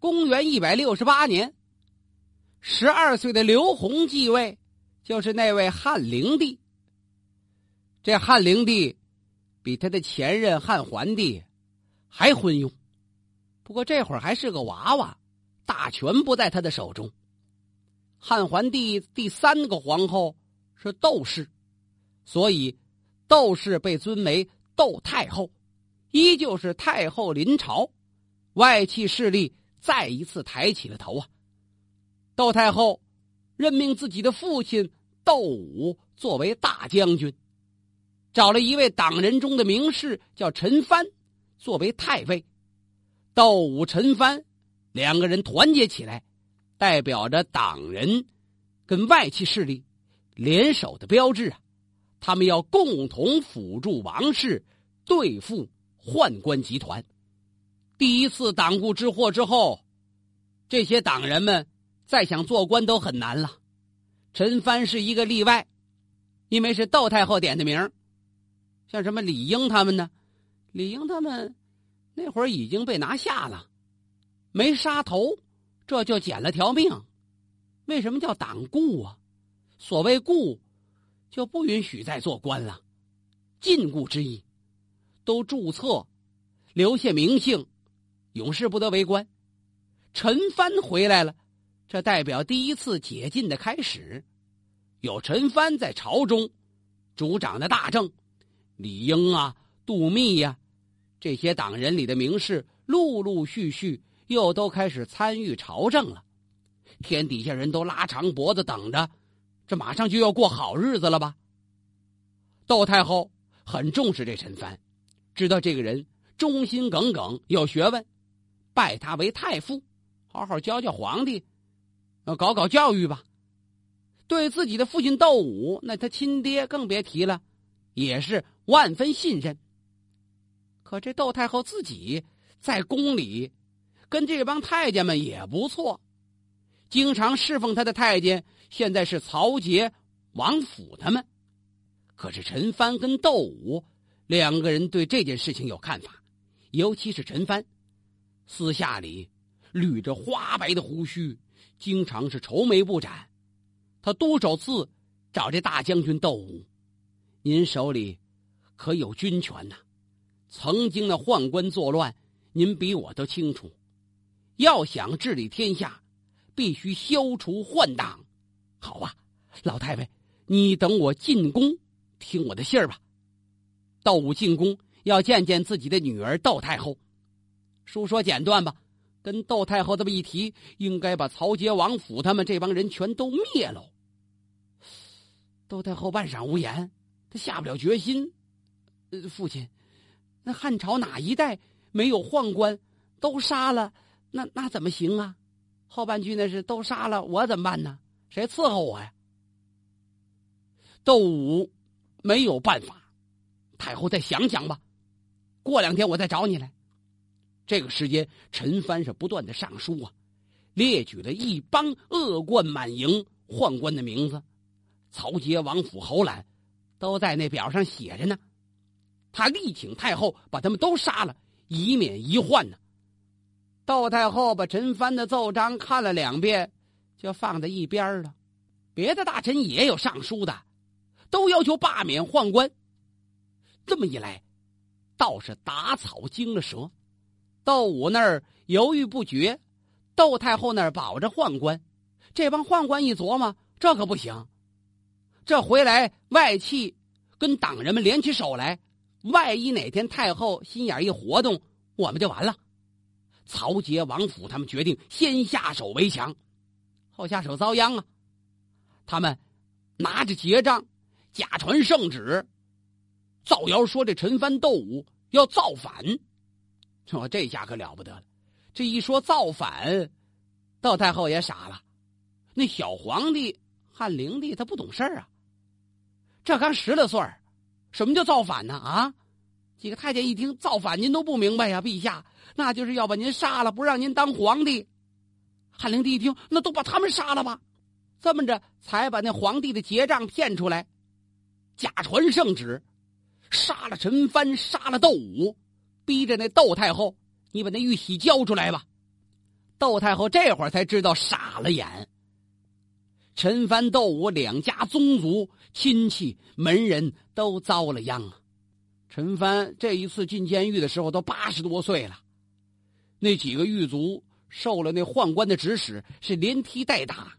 公元一百六十八年，十二岁的刘宏继位，就是那位汉灵帝。这汉灵帝比他的前任汉桓帝还昏庸，不过这会儿还是个娃娃，大权不在他的手中。汉桓帝第三个皇后是窦氏，所以窦氏被尊为窦太后，依旧是太后临朝，外戚势力再一次抬起了头啊。窦太后任命自己的父亲窦武作为大将军。找了一位党人中的名士，叫陈蕃，作为太尉。窦武、陈蕃两个人团结起来，代表着党人跟外戚势力联手的标志啊！他们要共同辅助王室对付宦官集团。第一次党锢之祸之后，这些党人们再想做官都很难了。陈蕃是一个例外，因为是窦太后点的名像什么李英他们呢？李英他们那会儿已经被拿下了，没杀头，这就捡了条命。为什么叫党锢啊？所谓锢，就不允许再做官了，禁锢之意。都注册，留下名姓，永世不得为官。陈蕃回来了，这代表第一次解禁的开始。有陈蕃在朝中主掌的大政。李英啊，杜密呀，这些党人里的名士，陆陆续续又都开始参与朝政了。天底下人都拉长脖子等着，这马上就要过好日子了吧？窦太后很重视这陈蕃，知道这个人忠心耿耿，有学问，拜他为太傅，好好教教皇帝，要搞搞教育吧。对自己的父亲窦武，那他亲爹更别提了，也是。万分信任。可这窦太后自己在宫里，跟这帮太监们也不错，经常侍奉他的太监现在是曹节、王府他们。可是陈蕃跟窦武两个人对这件事情有看法，尤其是陈蕃，私下里捋着花白的胡须，经常是愁眉不展。他多少次找这大将军窦武：“您手里。”可有军权呐？曾经的宦官作乱，您比我都清楚。要想治理天下，必须消除宦党。好啊，老太尉，你等我进宫，听我的信儿吧。窦武进宫要见见自己的女儿窦太后。书说简断吧，跟窦太后这么一提，应该把曹节、王府他们这帮人全都灭了。窦太后半晌无言，她下不了决心。呃，父亲，那汉朝哪一代没有宦官？都杀了，那那怎么行啊？后半句那是都杀了，我怎么办呢？谁伺候我呀？窦武没有办法，太后再想想吧。过两天我再找你来。这个时间，陈蕃是不断的上书啊，列举了一帮恶贯满盈宦官的名字，曹节、王府、侯览，都在那表上写着呢。他力请太后把他们都杀了，以免一患呢。窦太后把陈蕃的奏章看了两遍，就放在一边了。别的大臣也有上书的，都要求罢免宦官。这么一来，倒是打草惊了蛇。窦武那儿犹豫不决，窦太后那儿保着宦官。这帮宦官一琢磨，这可不行。这回来外戚跟党人们联起手来。万一哪天太后心眼一活动，我们就完了。曹节、王府他们决定先下手为强，后下手遭殃啊！他们拿着结账，假传圣旨，造谣说这陈蕃、窦武要造反。这下可了不得了，这一说造反，窦太后也傻了。那小皇帝汉灵帝他不懂事儿啊，这刚十来岁儿。什么叫造反呢？啊，几个太监一听造反，您都不明白呀，陛下，那就是要把您杀了，不让您当皇帝。汉灵帝一听，那都把他们杀了吧，这么着才把那皇帝的结账骗出来，假传圣旨，杀了陈蕃，杀了窦武，逼着那窦太后，你把那玉玺交出来吧。窦太后这会儿才知道傻了眼。陈蕃、窦武两家宗族、亲戚、门人都遭了殃啊！陈蕃这一次进监狱的时候都八十多岁了，那几个狱卒受了那宦官的指使，是连踢带打，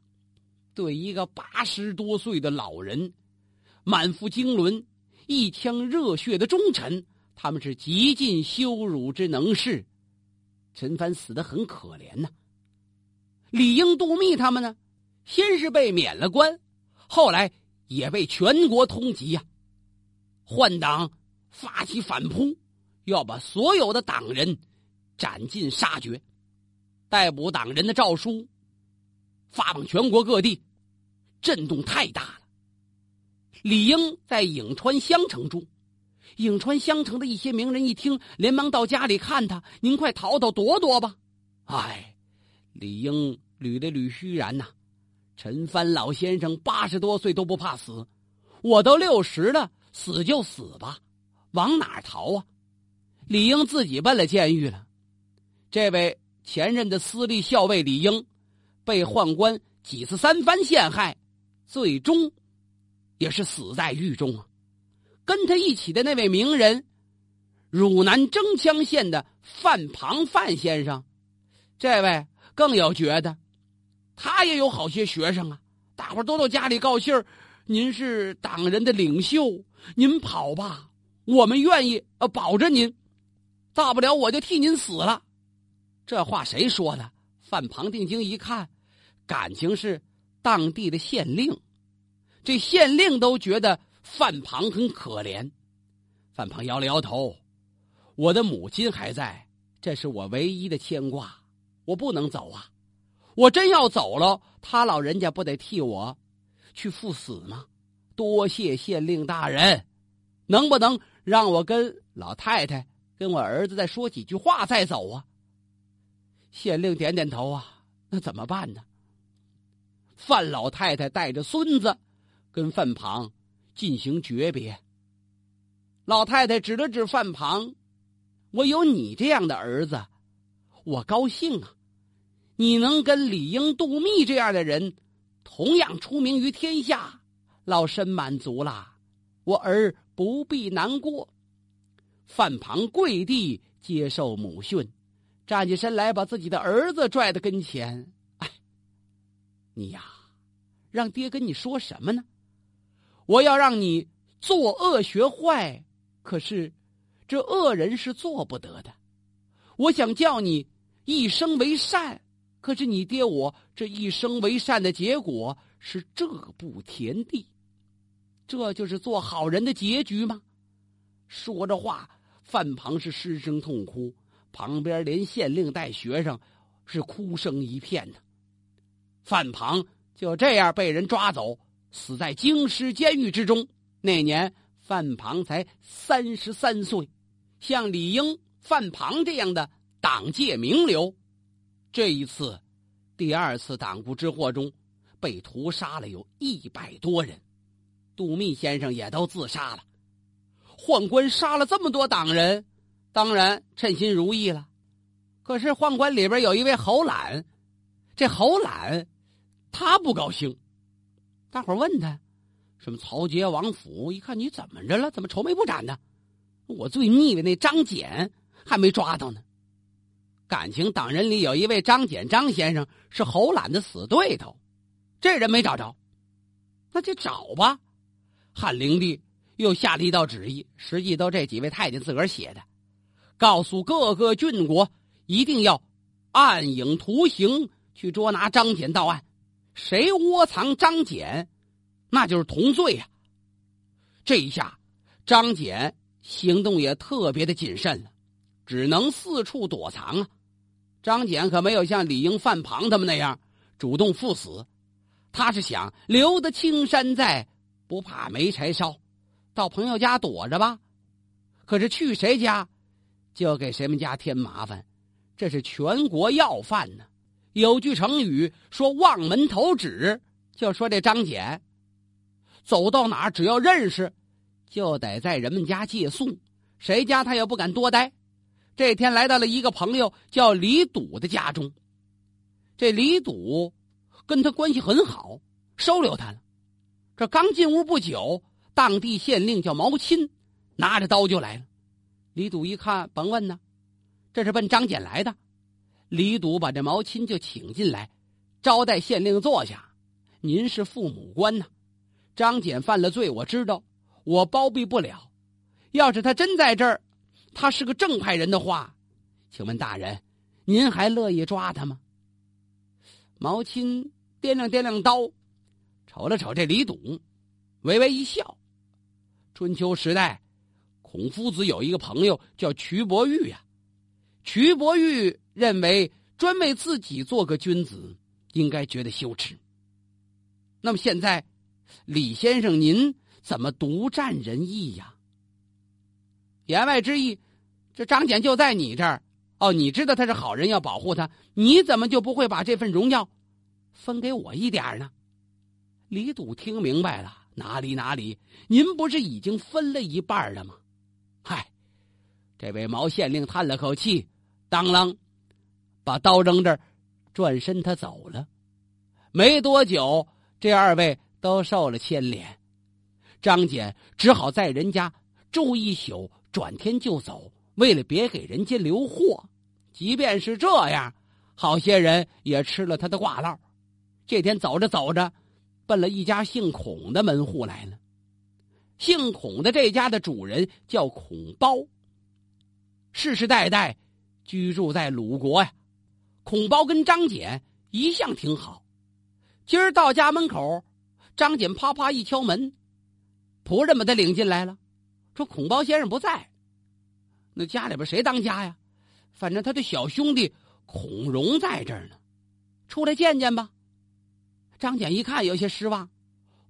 对一个八十多岁的老人，满腹经纶、一腔热血的忠臣，他们是极尽羞辱之能事。陈帆死的很可怜呐。李英、杜密他们呢？先是被免了官，后来也被全国通缉呀。换党发起反扑，要把所有的党人斩尽杀绝。逮捕党人的诏书发往全国各地，震动太大了。李英在颍川襄城住，颍川襄城的一些名人一听，连忙到家里看他：“您快逃逃躲躲吧！”哎，李英捋了捋须髯呐。陈蕃老先生八十多岁都不怕死，我都六十了，死就死吧，往哪逃啊？李英自己奔了监狱了。这位前任的私立校尉李英，被宦官几次三番陷害，最终也是死在狱中啊。跟他一起的那位名人，汝南征羌县的范庞范先生，这位更有觉得。他也有好些学生啊，大伙都到家里告信儿。您是党人的领袖，您跑吧，我们愿意呃保着您，大不了我就替您死了。这话谁说的？范庞定睛一看，感情是当地的县令，这县令都觉得范庞很可怜。范庞摇了摇头：“我的母亲还在，这是我唯一的牵挂，我不能走啊。”我真要走了，他老人家不得替我去赴死吗？多谢县令大人，能不能让我跟老太太、跟我儿子再说几句话再走啊？县令点点头啊，那怎么办呢？范老太太带着孙子跟范庞进行诀别。老太太指了指范庞：“我有你这样的儿子，我高兴啊。”你能跟李英、杜密这样的人同样出名于天下，老身满足了，我儿不必难过。范庞跪地接受母训，站起身来，把自己的儿子拽到跟前：“哎，你呀，让爹跟你说什么呢？我要让你作恶学坏，可是这恶人是做不得的。我想叫你一生为善。”可是你爹我这一生为善的结果是这步田地，这就是做好人的结局吗？说着话，范庞是失声痛哭，旁边连县令带学生是哭声一片的。范庞就这样被人抓走，死在京师监狱之中。那年范庞才三十三岁，像李英、范庞这样的党界名流。这一次，第二次党锢之祸中，被屠杀了有一百多人，杜密先生也都自杀了。宦官杀了这么多党人，当然称心如意了。可是宦官里边有一位侯览，这侯览他不高兴。大伙问他，什么曹节王府？一看你怎么着了？怎么愁眉不展的？我最腻歪那张俭还没抓到呢。感情党人里有一位张俭张先生是侯览的死对头，这人没找着，那就找吧。汉灵帝又下了一道旨意，实际都这几位太监自个儿写的，告诉各个郡国一定要暗影图形去捉拿张俭到案，谁窝藏张俭，那就是同罪呀。这一下，张俭行动也特别的谨慎了，只能四处躲藏啊。张俭可没有像李英、范庞他们那样主动赴死，他是想留得青山在，不怕没柴烧，到朋友家躲着吧。可是去谁家，就给谁们家添麻烦，这是全国要犯呢。有句成语说“望门投止”，就说这张俭走到哪，只要认识，就得在人们家借宿，谁家他也不敢多待。这天来到了一个朋友叫李笃的家中，这李赌跟他关系很好，收留他了。这刚进屋不久，当地县令叫毛钦，拿着刀就来了。李赌一看，甭问呢，这是奔张简来的。李赌把这毛钦就请进来，招待县令坐下。您是父母官呐，张俭犯了罪，我知道，我包庇不了。要是他真在这儿，他是个正派人的话，请问大人，您还乐意抓他吗？毛钦掂量掂量刀，瞅了瞅这李赌，微微一笑。春秋时代，孔夫子有一个朋友叫瞿伯玉呀。瞿伯玉认为，专为自己做个君子，应该觉得羞耻。那么现在，李先生您怎么独占人意呀？言外之意，这张简就在你这儿哦。你知道他是好人，要保护他，你怎么就不会把这份荣耀分给我一点呢？李赌听明白了，哪里哪里，您不是已经分了一半了吗？嗨，这位毛县令叹了口气，当啷，把刀扔这儿，转身他走了。没多久，这二位都受了牵连，张简只好在人家住一宿。转天就走，为了别给人家留货。即便是这样，好些人也吃了他的挂烙。这天走着走着，奔了一家姓孔的门户来了。姓孔的这家的主人叫孔包，世世代代居住在鲁国呀。孔包跟张简一向挺好。今儿到家门口，张简啪啪一敲门，仆人把他领进来了。说孔包先生不在，那家里边谁当家呀？反正他的小兄弟孔融在这儿呢，出来见见吧。张简一看有些失望，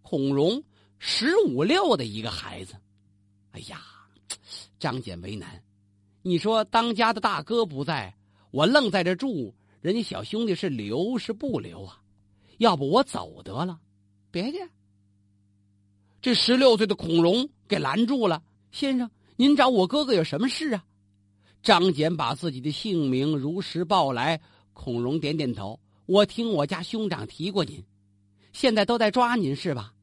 孔融十五六的一个孩子，哎呀，张简为难。你说当家的大哥不在，我愣在这住，人家小兄弟是留是不留啊？要不我走得了？别介，这十六岁的孔融给拦住了。先生，您找我哥哥有什么事啊？张简把自己的姓名如实报来。孔融点点头：“我听我家兄长提过您，现在都在抓您是吧？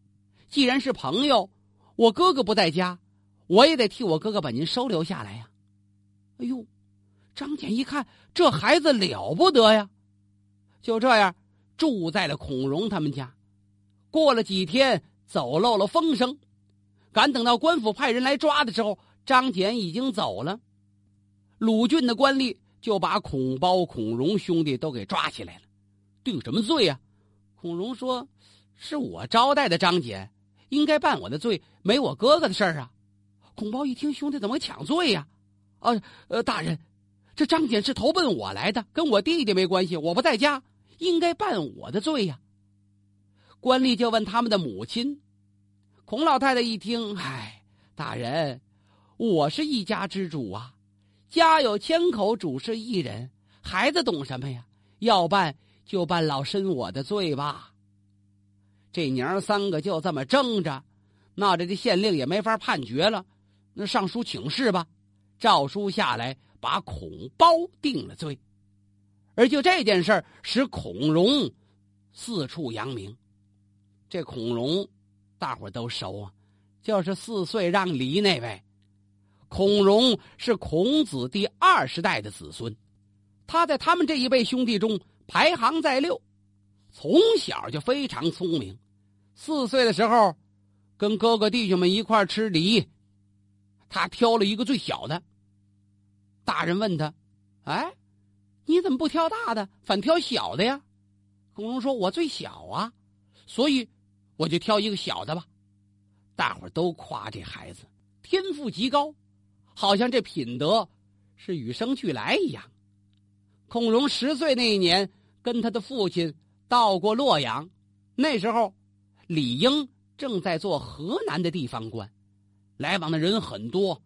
既然是朋友，我哥哥不在家，我也得替我哥哥把您收留下来呀。”哎呦，张简一看这孩子了不得呀，就这样住在了孔融他们家。过了几天，走漏了风声。赶等到官府派人来抓的时候，张简已经走了。鲁郡的官吏就把孔包、孔融兄弟都给抓起来了，定什么罪呀？孔融说：“是我招待的张简，应该办我的罪，没我哥哥的事儿啊。”孔包一听，兄弟怎么抢罪呀？啊，呃，大人，这张简是投奔我来的，跟我弟弟没关系，我不在家，应该办我的罪呀。官吏就问他们的母亲。孔老太太一听，唉，大人，我是一家之主啊，家有千口，主是一人，孩子懂什么呀？要办就办老身我的罪吧。这娘三个就这么争着，那这这县令也没法判决了，那上书请示吧。诏书下来，把孔包定了罪，而就这件事使孔融四处扬名。这孔融。大伙都熟啊，就是四岁让梨那位，孔融是孔子第二十代的子孙，他在他们这一辈兄弟中排行在六，从小就非常聪明。四岁的时候，跟哥哥弟兄们一块吃梨，他挑了一个最小的。大人问他：“哎，你怎么不挑大的，反挑小的呀？”孔融说：“我最小啊，所以。”我就挑一个小的吧，大伙儿都夸这孩子天赋极高，好像这品德是与生俱来一样。孔融十岁那一年，跟他的父亲到过洛阳，那时候李英正在做河南的地方官，来往的人很多。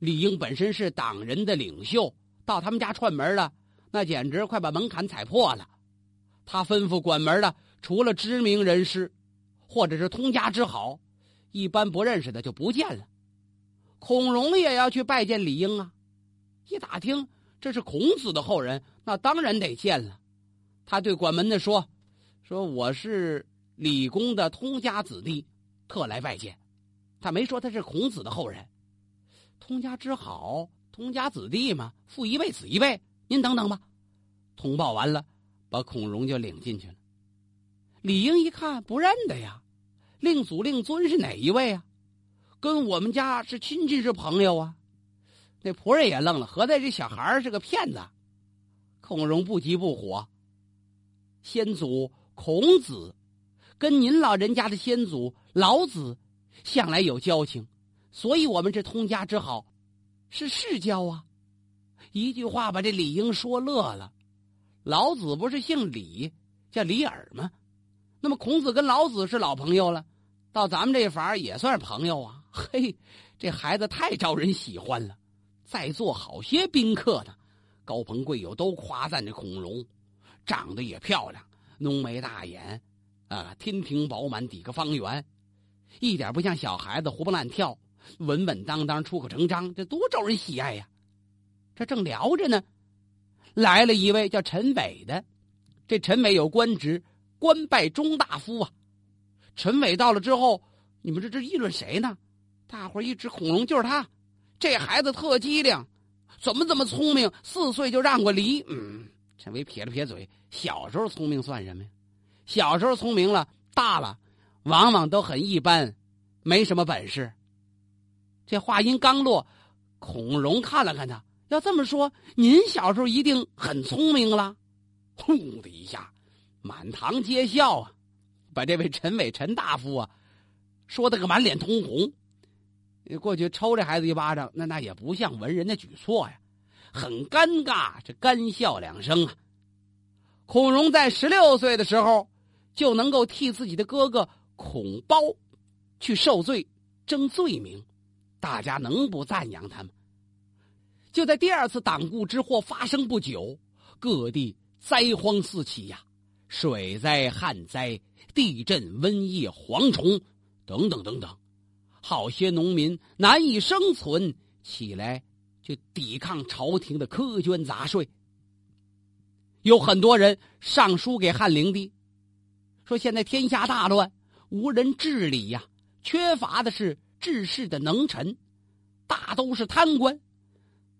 李英本身是党人的领袖，到他们家串门了，那简直快把门槛踩破了。他吩咐管门的，除了知名人士。或者是通家之好，一般不认识的就不见了。孔融也要去拜见李英啊！一打听这是孔子的后人，那当然得见了。他对管门的说：“说我是李公的通家子弟，特来拜见。”他没说他是孔子的后人。通家之好，通家子弟嘛，父一辈子一辈。您等等吧。通报完了，把孔融就领进去了。李英一看不认得呀，令祖令尊是哪一位啊？跟我们家是亲戚是朋友啊？那仆人也愣了，合在这小孩是个骗子。孔融不急不火。先祖孔子跟您老人家的先祖老子向来有交情，所以我们这通家之好是世交啊。一句话把这李英说乐了。老子不是姓李，叫李耳吗？那么孔子跟老子是老朋友了，到咱们这法也算是朋友啊。嘿，这孩子太招人喜欢了。在座好些宾客呢，高朋贵友都夸赞这孔融，长得也漂亮，浓眉大眼，啊，天庭饱满，底个方圆，一点不像小孩子活蹦乱跳，稳稳当当，出口成章，这多招人喜爱呀！这正聊着呢，来了一位叫陈伟的，这陈伟有官职，官拜中大夫啊。陈伟到了之后，你们这这议论谁呢？大伙一指孔融，就是他。这孩子特机灵，怎么这么聪明？四岁就让过梨。嗯，陈伟撇了撇嘴，小时候聪明算什么呀？小时候聪明了，大了往往都很一般，没什么本事。这话音刚落，孔融看了看他，要这么说，您小时候一定很聪明了。轰的一下，满堂皆笑啊，把这位陈伟陈大夫啊，说的个满脸通红。过去抽这孩子一巴掌，那那也不像文人的举措呀，很尴尬，这干笑两声啊。孔融在十六岁的时候就能够替自己的哥哥孔褒去受罪、争罪名，大家能不赞扬他吗？就在第二次党锢之祸发生不久，各地灾荒四起呀，水灾、旱灾、地震、瘟疫、蝗虫等等等等。好些农民难以生存，起来就抵抗朝廷的苛捐杂税。有很多人上书给汉灵帝，说现在天下大乱，无人治理呀，缺乏的是治世的能臣，大都是贪官。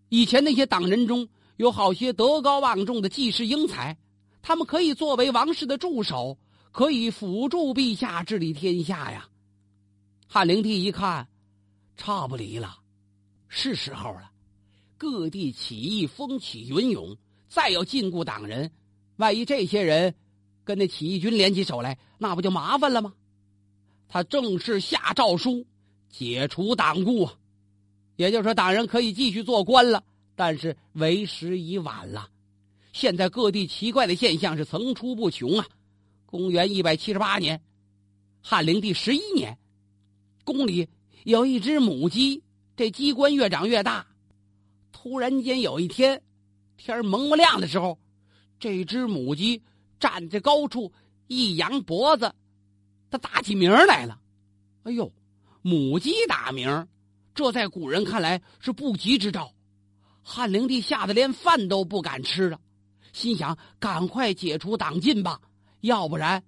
以前那些党人中有好些德高望重的济世英才，他们可以作为王室的助手，可以辅助陛下治理天下呀。汉灵帝一看，差不离了，是时候了。各地起义风起云涌，再要禁锢党人，万一这些人跟那起义军联起手来，那不就麻烦了吗？他正式下诏书，解除党锢啊！也就是说，党人可以继续做官了，但是为时已晚了。现在各地奇怪的现象是层出不穷啊！公元一百七十八年，汉灵帝十一年。宫里有一只母鸡，这鸡冠越长越大。突然间有一天，天蒙蒙亮的时候，这只母鸡站在高处，一扬脖子，它打起鸣来了。哎呦，母鸡打鸣，这在古人看来是不吉之兆。汉灵帝吓得连饭都不敢吃了，心想：赶快解除党禁吧，要不然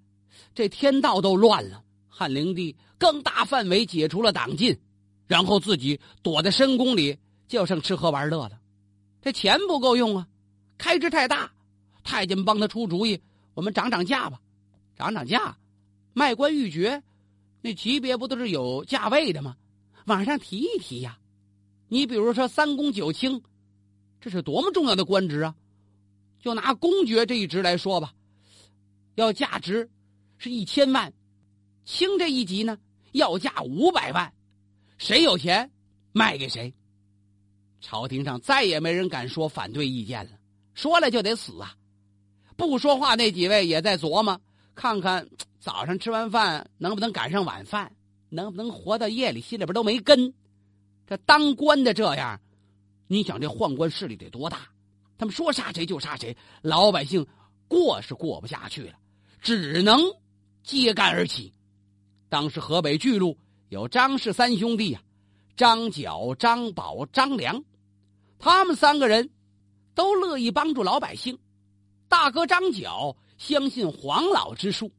这天道都乱了。汉灵帝更大范围解除了党禁，然后自己躲在深宫里，就剩吃喝玩乐了。这钱不够用啊，开支太大。太监帮他出主意，我们涨涨价吧，涨涨价，卖官鬻爵，那级别不都是有价位的吗？往上提一提呀。你比如说三公九卿，这是多么重要的官职啊！就拿公爵这一职来说吧，要价值是一千万。卿这一级呢，要价五百万，谁有钱卖给谁。朝廷上再也没人敢说反对意见了，说了就得死啊！不说话那几位也在琢磨，看看早上吃完饭能不能赶上晚饭，能不能活到夜里，心里边都没根。这当官的这样，你想这宦官势力得多大？他们说杀谁就杀谁，老百姓过是过不下去了，只能揭竿而起。当时河北巨鹿有张氏三兄弟啊，张角、张宝、张良，他们三个人都乐意帮助老百姓，大哥张角相信黄老之术，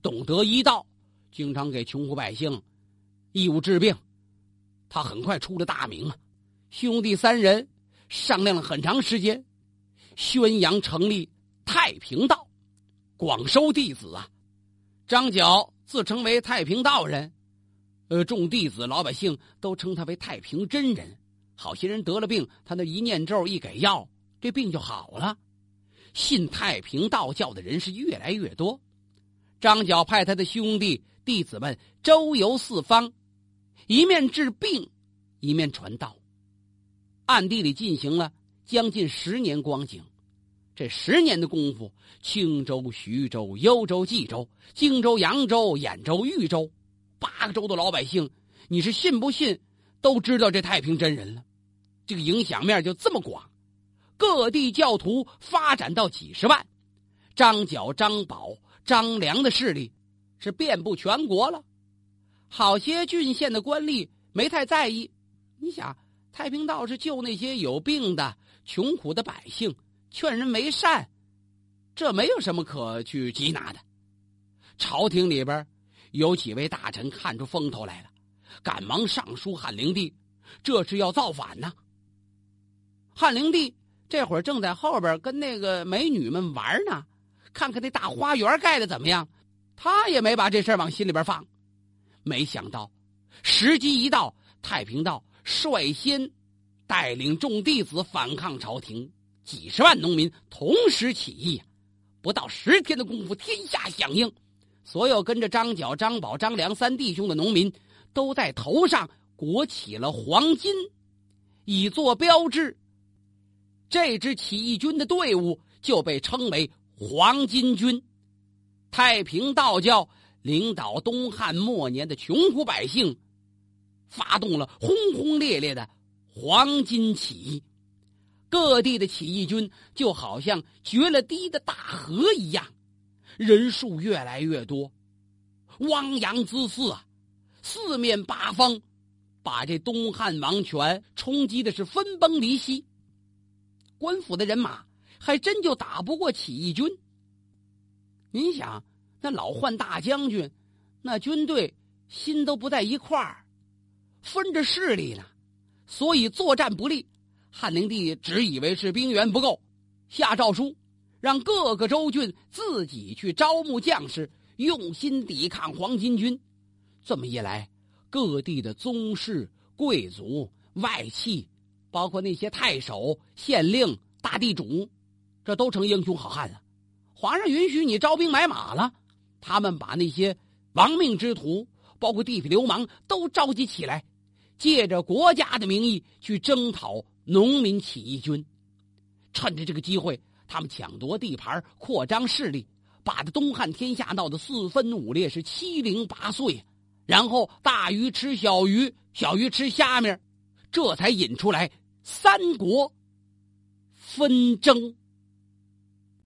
懂得医道，经常给穷苦百姓义务治病。他很快出了大名啊！兄弟三人商量了很长时间，宣扬成立太平道，广收弟子啊！张角自称为太平道人，呃，众弟子老百姓都称他为太平真人。好些人得了病，他那一念咒一给药，这病就好了。信太平道教的人是越来越多。张角派他的兄弟弟子们周游四方，一面治病，一面传道，暗地里进行了将近十年光景。这十年的功夫，青州、徐州、幽州、冀州、荆州、扬州、兖州、豫州，八个州的老百姓，你是信不信，都知道这太平真人了。这个影响面就这么广，各地教徒发展到几十万，张角、张宝、张良的势力是遍布全国了。好些郡县的官吏没太在意，你想，太平道是救那些有病的、穷苦的百姓，劝人为善，这没有什么可去缉拿的。朝廷里边有几位大臣看出风头来了，赶忙上书汉灵帝，这是要造反呢。汉灵帝这会儿正在后边跟那个美女们玩呢，看看那大花园盖的怎么样，他也没把这事儿往心里边放。没想到时机一到，太平道率先带领众弟子反抗朝廷，几十万农民同时起义，不到十天的功夫，天下响应，所有跟着张角、张宝、张良三弟兄的农民都在头上裹起了黄金，以作标志。这支起义军的队伍就被称为黄巾军。太平道教领导东汉末年的穷苦百姓，发动了轰轰烈烈的黄巾起义。各地的起义军就好像决了堤的大河一样，人数越来越多，汪洋恣肆啊！四面八方，把这东汉王权冲击的是分崩离析。官府的人马还真就打不过起义军。你想，那老换大将军，那军队心都不在一块儿，分着势力呢，所以作战不利。汉灵帝只以为是兵源不够，下诏书，让各个州郡自己去招募将士，用心抵抗黄巾军。这么一来，各地的宗室、贵族、外戚。包括那些太守、县令、大地主，这都成英雄好汉了。皇上允许你招兵买马了，他们把那些亡命之徒，包括地痞流氓，都召集起来，借着国家的名义去征讨农民起义军。趁着这个机会，他们抢夺地盘，扩张势力，把这东汉天下闹得四分五裂，是七零八碎。然后大鱼吃小鱼，小鱼吃虾米，这才引出来。三国纷争。